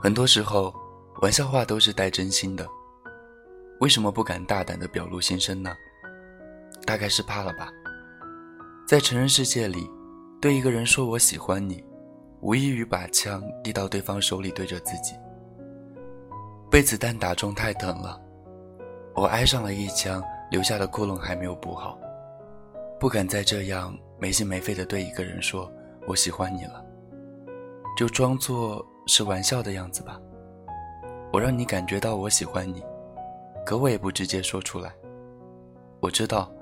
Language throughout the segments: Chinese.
很多时候，玩笑话都是带真心的。为什么不敢大胆的表露心声呢？大概是怕了吧。在成人世界里，对一个人说我喜欢你，无异于把枪递到对方手里对着自己。被子弹打中太疼了，我挨上了一枪，留下的窟窿还没有补好，不敢再这样没心没肺的对一个人说我喜欢你了，就装作是玩笑的样子吧。我让你感觉到我喜欢你，可我也不直接说出来。我知道，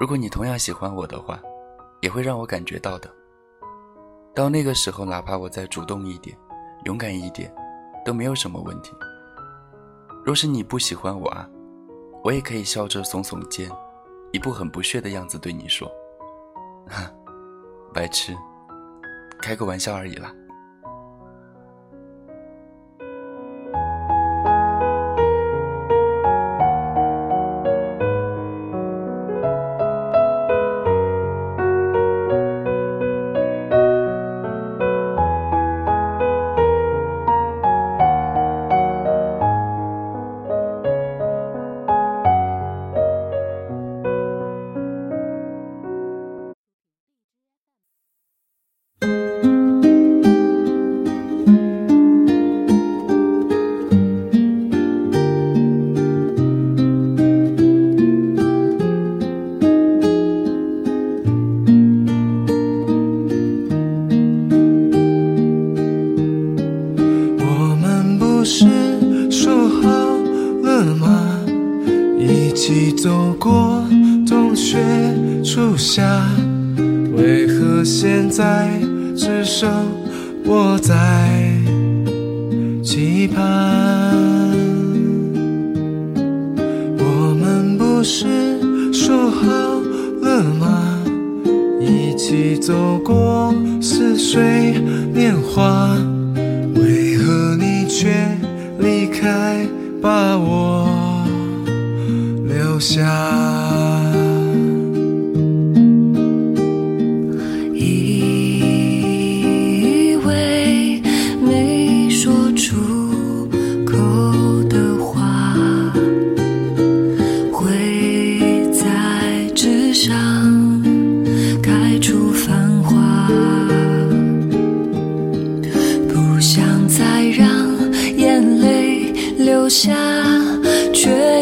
如果你同样喜欢我的话，也会让我感觉到的。到那个时候，哪怕我再主动一点，勇敢一点，都没有什么问题。若是你不喜欢我啊，我也可以笑着耸耸肩，一副很不屑的样子对你说：“ 哈，白痴，开个玩笑而已啦。”一起走过冬雪初夏，为何现在只剩我在期盼？我们不是说好了吗？一起走过似水年华，为何你却离开，把我留下以为没说出口的话会在纸上开出繁花不想再让眼泪流下却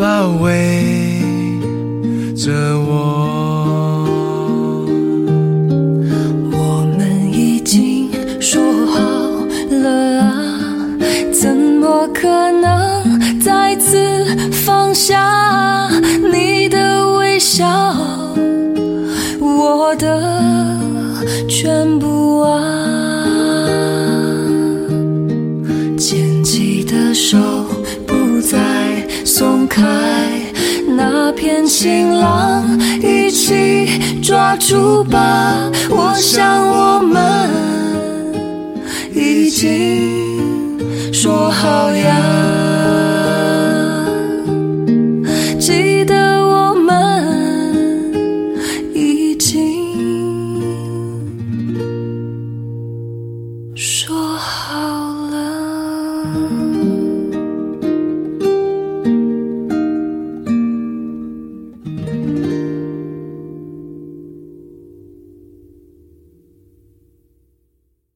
包围着我，我们已经说好了啊，怎么可能再次放下你的微笑，我的全部啊，那片晴朗，一起抓住吧！我想我们已经说好呀，